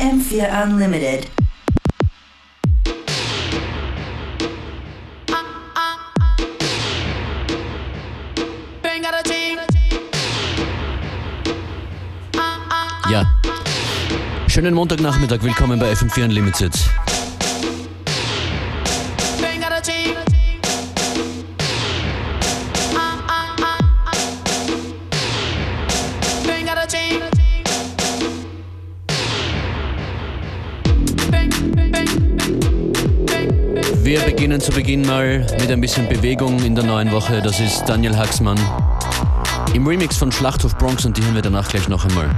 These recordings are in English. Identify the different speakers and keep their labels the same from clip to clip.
Speaker 1: FM4 Unlimited.
Speaker 2: Ja. Schönen Montagnachmittag, willkommen bei FM4 Unlimited. Beginnen zu Beginn mal mit ein bisschen Bewegung in der neuen Woche. Das ist Daniel Haxmann im Remix von Schlachthof Bronx und die hören wir danach gleich noch einmal.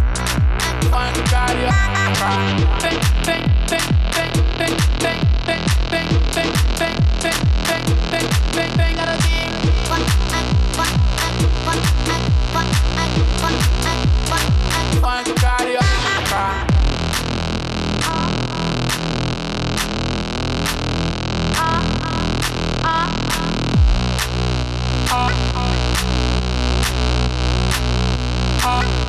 Speaker 3: Major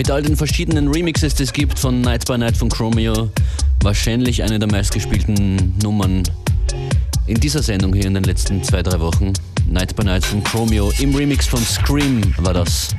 Speaker 2: Mit all den verschiedenen Remixes, die es gibt von Night by Night von Chromeo, wahrscheinlich eine der meistgespielten Nummern in dieser Sendung hier in den letzten zwei, drei Wochen. Night by Night von Chromeo im Remix von Scream war das.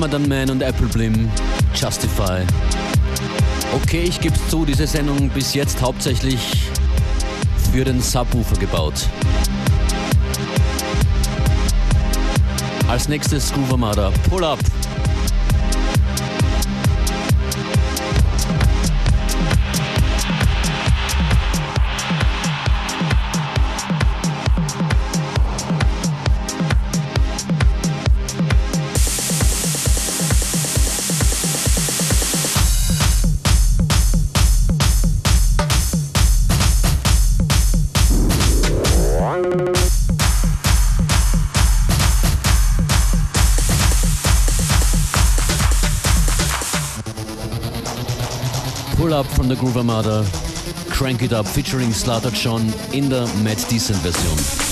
Speaker 2: Ramadan Man und Apple Blim, Justify. Okay, ich gebe zu, diese Sendung bis jetzt hauptsächlich für den Subwoofer gebaut. Als nächstes Groove Armada, Pull Up. The Groove Armada, Crank It Up featuring Slaughter John in der Matt Decent Version.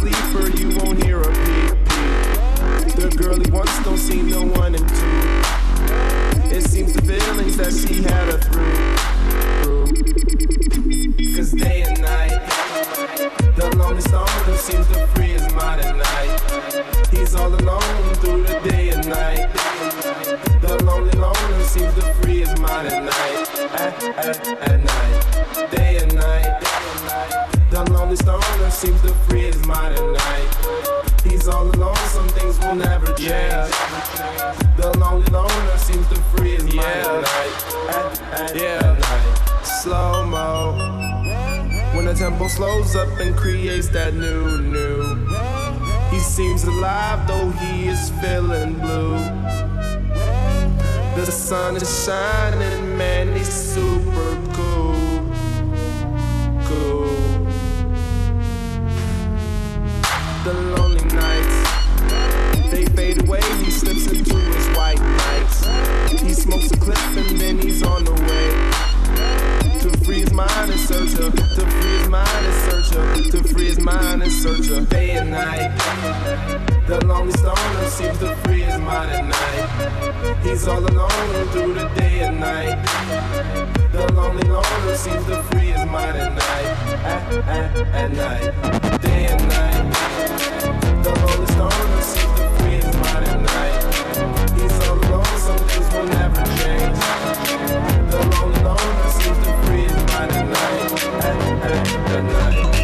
Speaker 4: sleeper, you won't hear a peep. The girl he wants don't seem no one and two. It seems the feelings that she had her through. Cause day and night, the lonely loner seems to free his mind at night. He's all alone through the day and night. The lonely loner seems to free his mind at night. At, at, at night, day and night, day and night stoner seems to free his mind at night. He's all alone, some things will never change. The lonely loner seems to free his mind at night, yeah. night. Slow mo. When the tempo slows up and creates that new, new. He seems alive though he is feeling blue. The sun is shining, man, he's super The lonely nights, they fade away, he slips into his white nights. He smokes a clip and then he's on the way. To free his mind and search her, to free his mind and search her, to free his mind and search her, day and night. The lonely stoner seems to free his mind at night. He's all alone through the day and night. The lonely loner seems to free his mind at night, at, at, at night, day and night. The lonely stoner seems to free his mind at night. The lonely loner seems to free his mind at night, at night.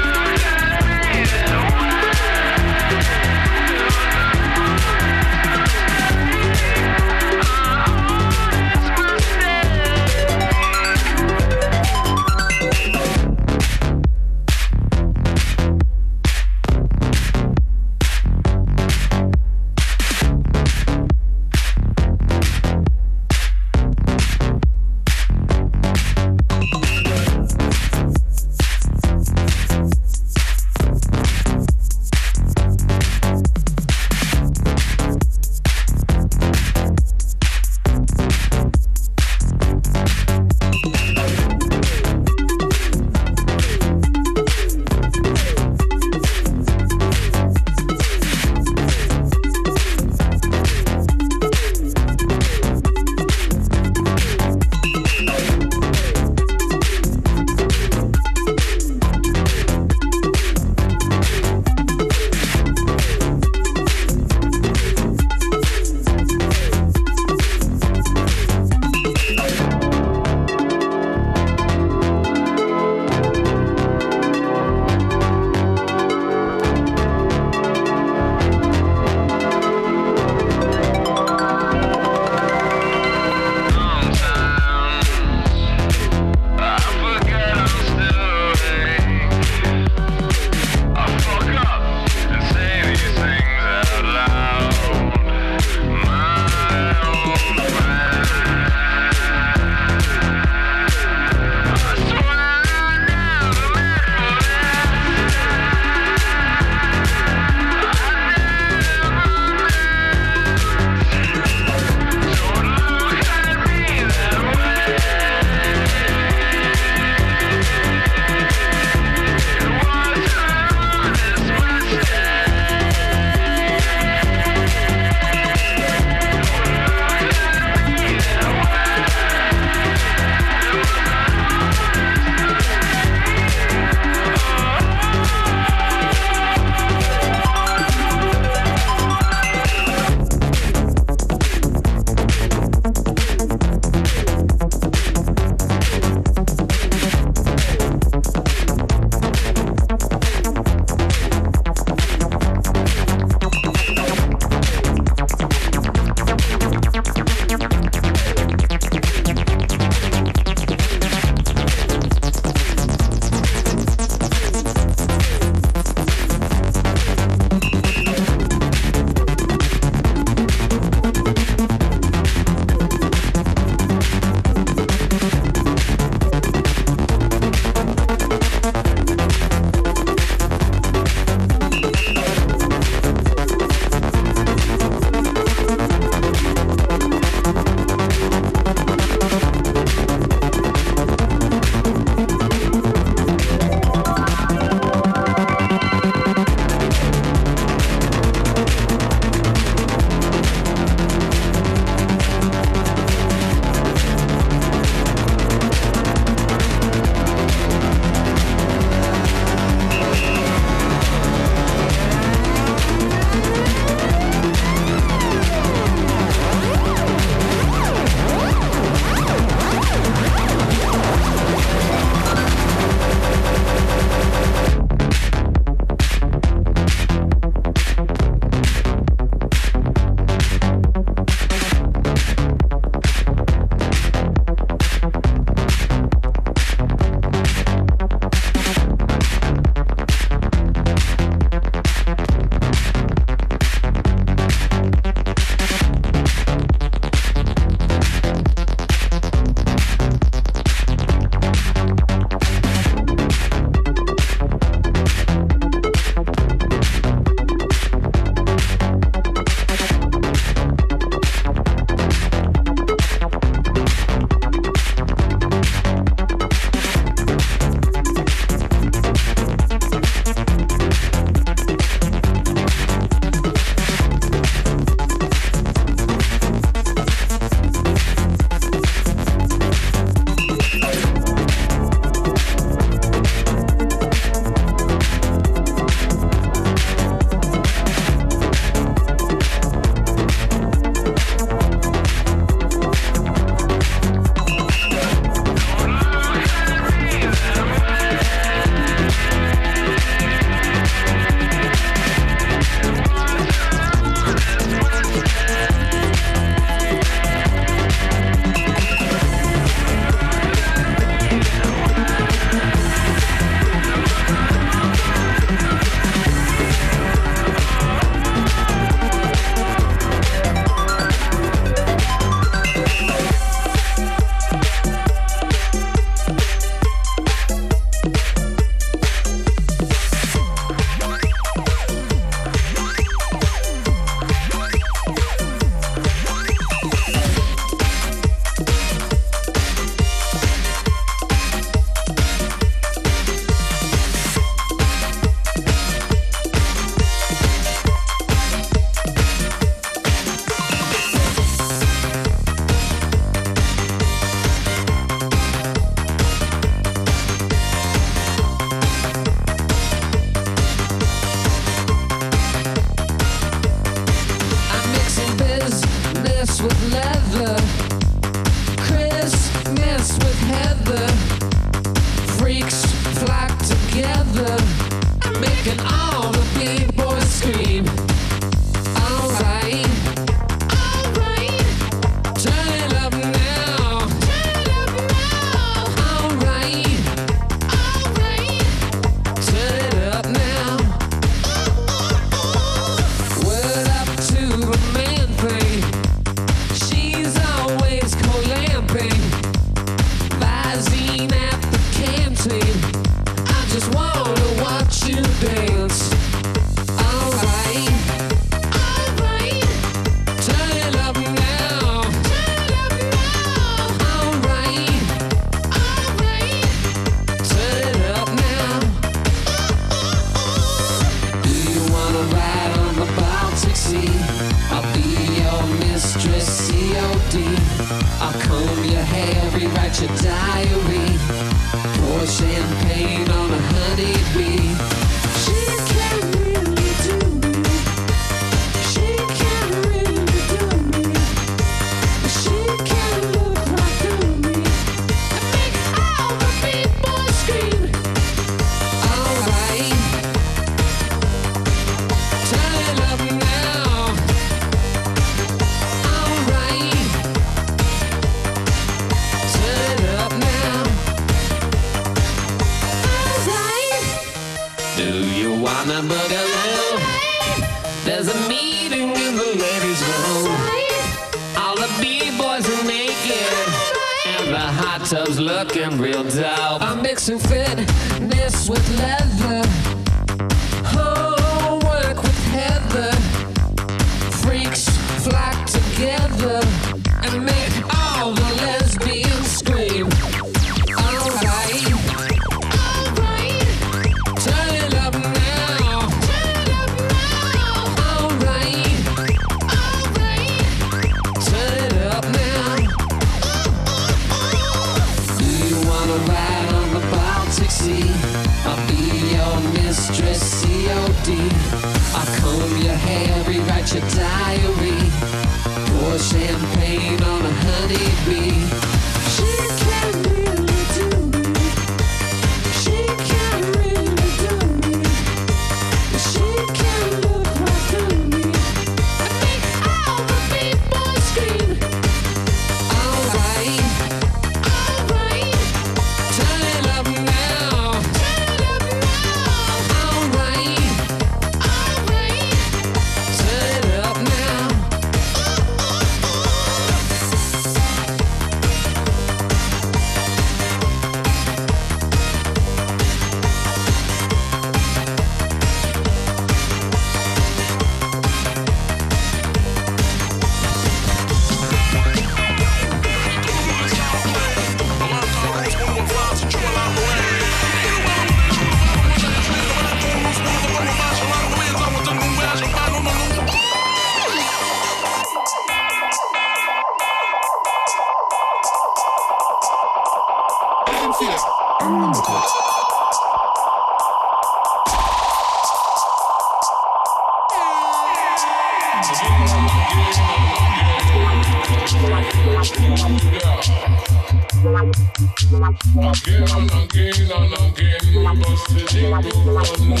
Speaker 5: Again and again and again, we must live over and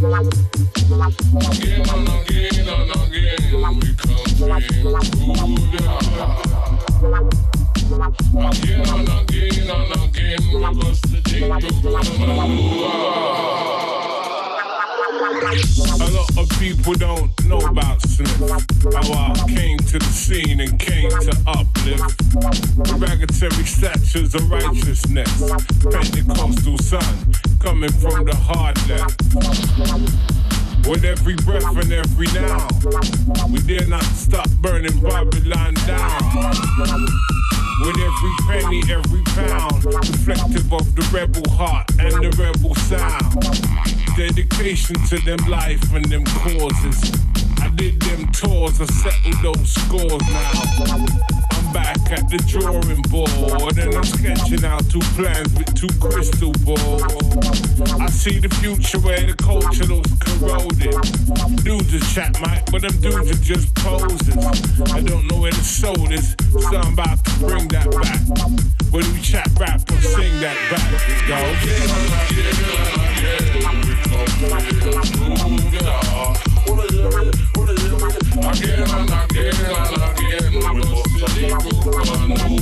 Speaker 5: over. sons of righteousness. Pentecostal sun coming from the hard left. With every breath and every now, we dare not stop burning Babylon down. With every penny, every pound, reflective of the rebel heart and the rebel sound. Dedication to them life and them causes. I did them tours, I settled those scores now back at the drawing board and I'm sketching out two plans with two crystal balls. I see the future where the culture looks corroded. Dudes are chat mic, but them dudes are just poses. I don't know where the soul is, so I'm about to bring that back. When we chat rap, we'll sing that back. Let's go.
Speaker 6: Yeah, yeah, yeah. I. One,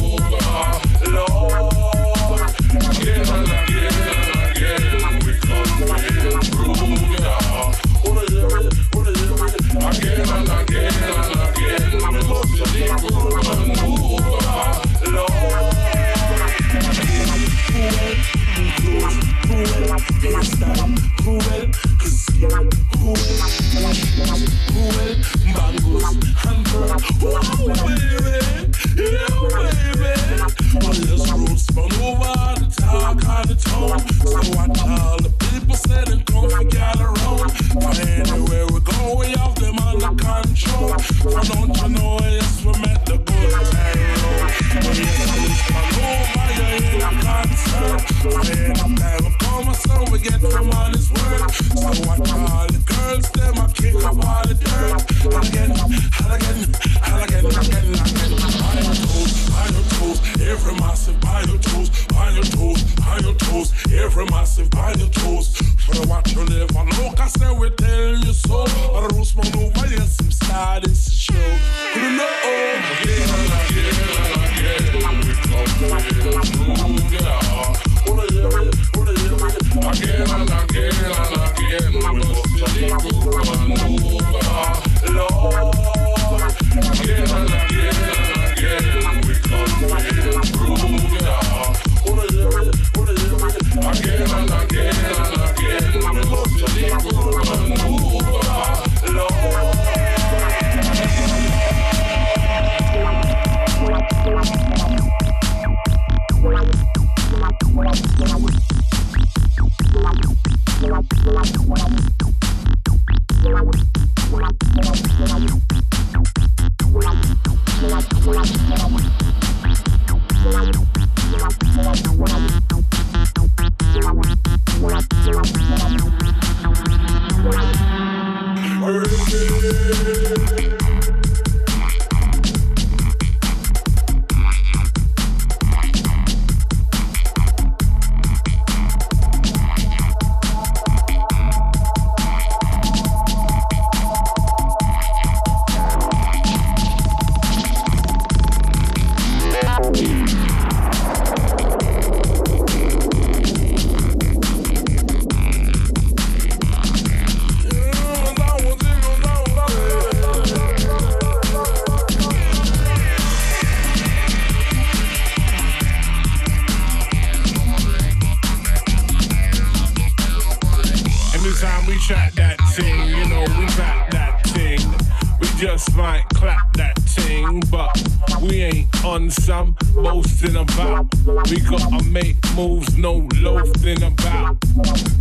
Speaker 5: There's no loafing about.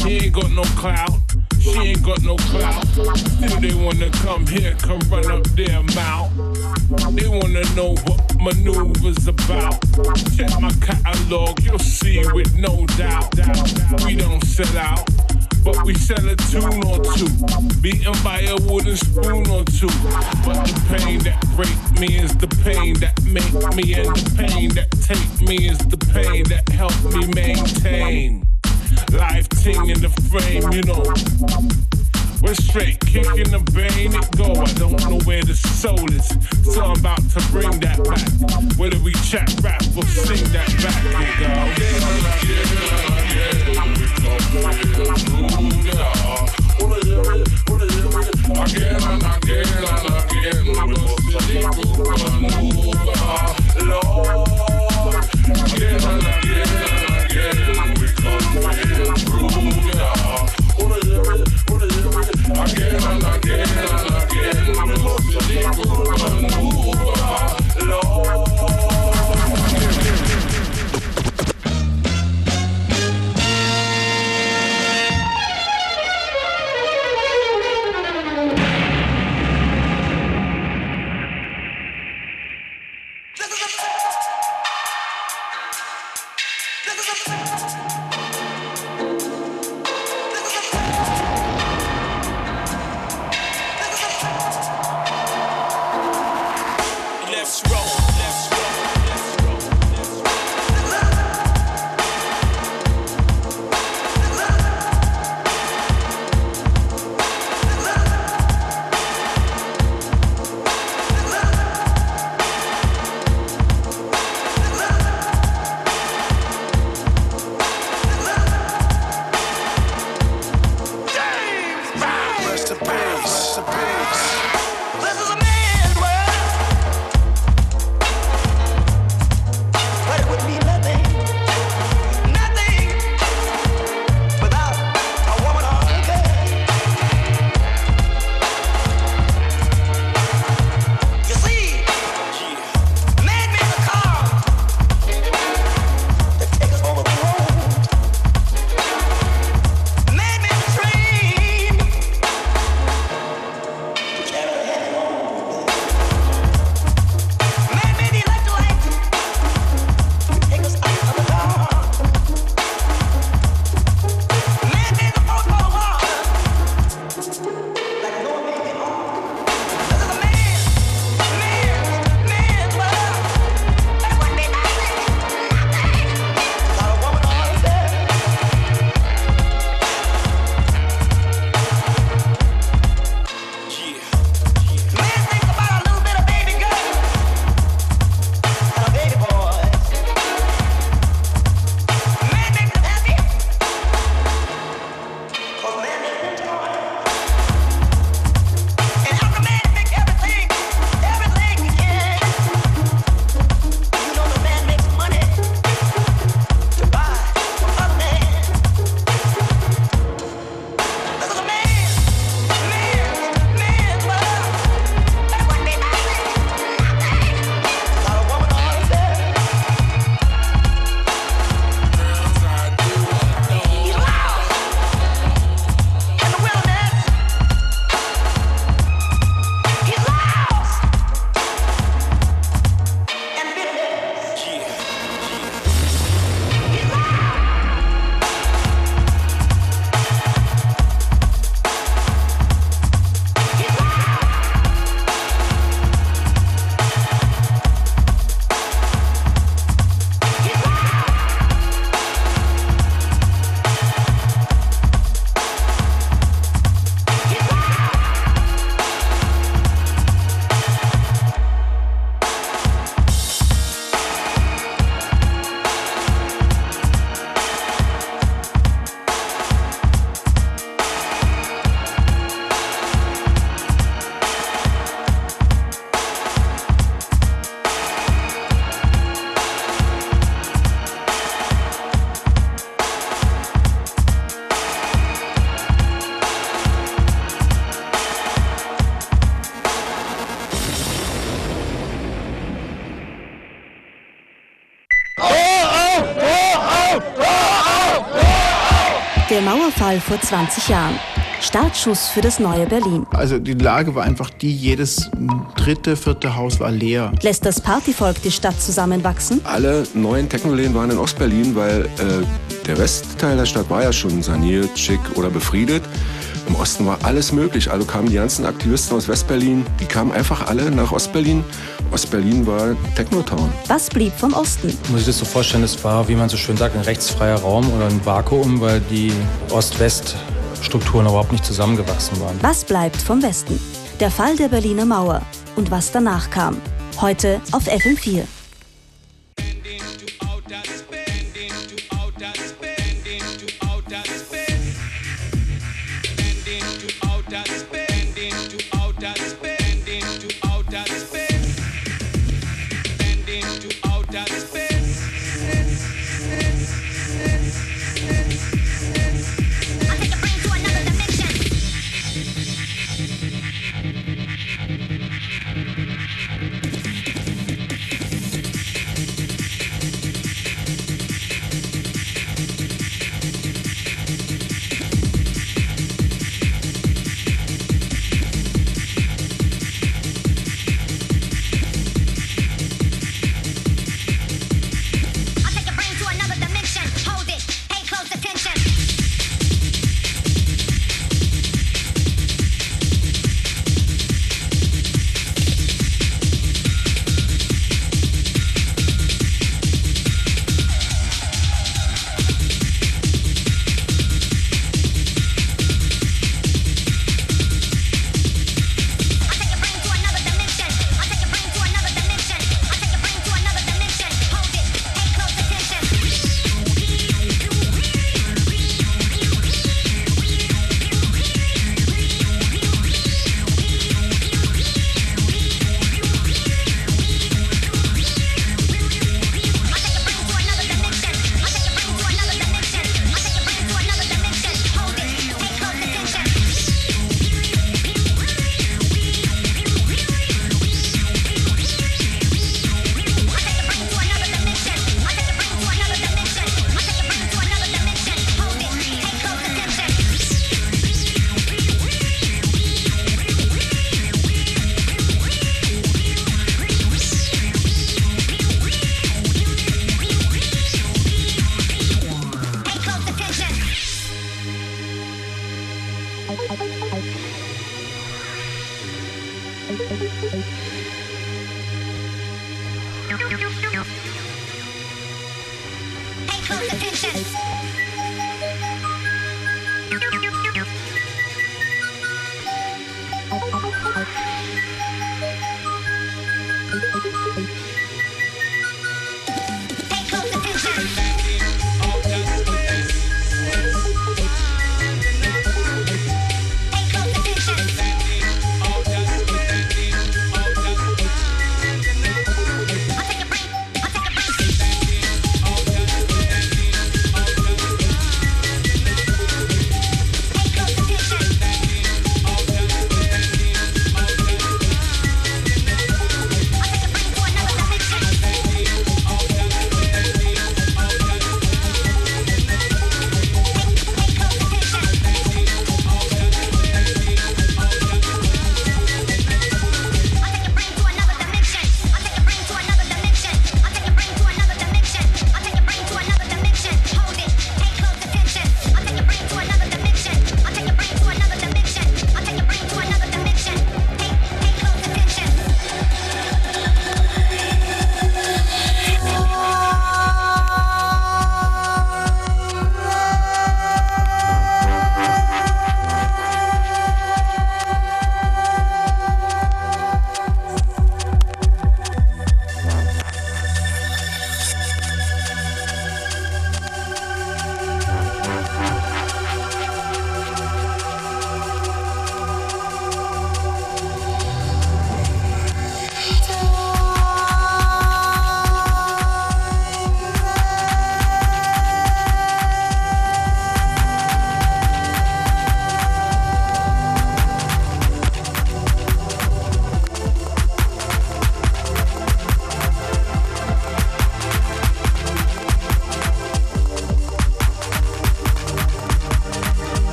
Speaker 5: He ain't got no clout. She ain't got no clout. Still they wanna come here, come run up their mouth. They wanna know what maneuvers about. Check my catalog, you'll see with no doubt. We don't sell out but we sell a tune or two. Beaten by a wooden spoon or two. But the pain that break me is the pain that make me, and the pain that take me is the pain that help me maintain. Life ting in the frame, you know. We're straight kicking the vein, it go. I don't know where the soul is, so I'm about to bring that back. Whether we chat rap or sing that back, you
Speaker 6: Yeah, yeah, yeah, yeah. again and again, again.
Speaker 7: Mauerfall vor 20 Jahren. Startschuss für das neue Berlin.
Speaker 8: Also die Lage war einfach die, jedes dritte, vierte Haus war leer.
Speaker 7: Lässt das Partyvolk die Stadt zusammenwachsen?
Speaker 9: Alle neuen Technoläden waren in Ostberlin, weil äh, der Westteil der Stadt war ja schon saniert, schick oder befriedet. Im Osten war alles möglich. Also kamen die ganzen Aktivisten aus Westberlin, die kamen einfach alle nach Ostberlin. Ostberlin war Technotown.
Speaker 7: Was blieb vom Osten?
Speaker 10: Muss ich das so vorstellen, es war, wie man so schön sagt, ein rechtsfreier Raum oder ein Vakuum, weil die Ost-West- Strukturen überhaupt nicht zusammengewachsen waren.
Speaker 7: Was bleibt vom Westen? Der Fall der Berliner Mauer und was danach kam. Heute auf FM4.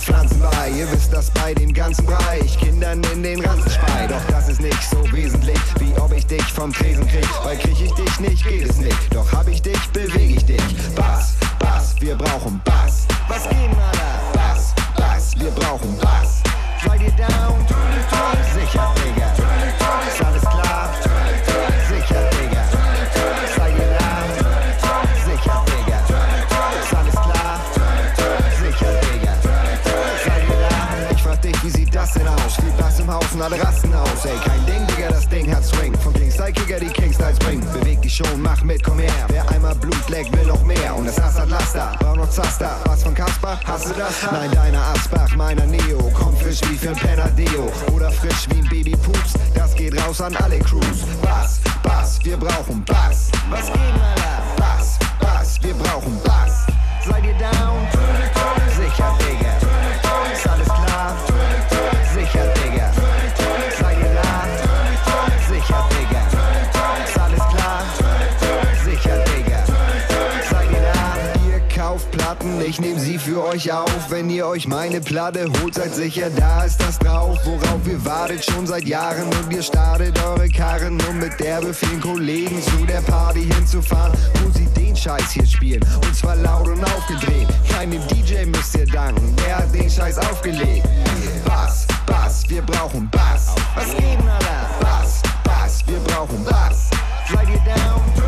Speaker 11: noch Pflanzen bei. Ihr wisst das bei dem ganzen Bereich. Kindern in den Ranzen speit. Doch das ist nicht so wesentlich, wie ob ich dich vom Tresen eine Platte holt, seid sicher, da ist das drauf, worauf ihr wartet schon seit Jahren und ihr startet eure Karren, um mit derbe vielen Kollegen zu der Party hinzufahren, wo sie den Scheiß hier spielen und zwar laut und aufgedreht. Keinem DJ müsst ihr danken, der hat den Scheiß aufgelegt. Bass, Bass, wir brauchen Bass. Was geben, Alter? Bass, Bass, wir brauchen Bass. Seid ihr down?